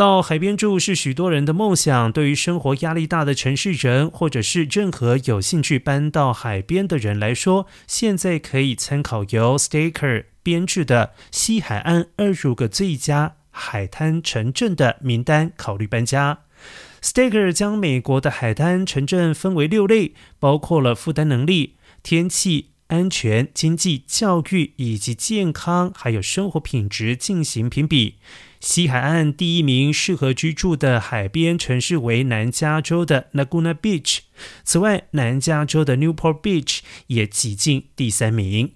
到海边住是许多人的梦想。对于生活压力大的城市人，或者是任何有兴趣搬到海边的人来说，现在可以参考由 Staker 编制的西海岸二十个最佳海滩城镇的名单，考虑搬家。Staker 将美国的海滩城镇分为六类，包括了负担能力、天气。安全、经济、教育以及健康，还有生活品质进行评比。西海岸第一名适合居住的海边城市为南加州的 Laguna Beach，此外，南加州的 Newport Beach 也挤进第三名。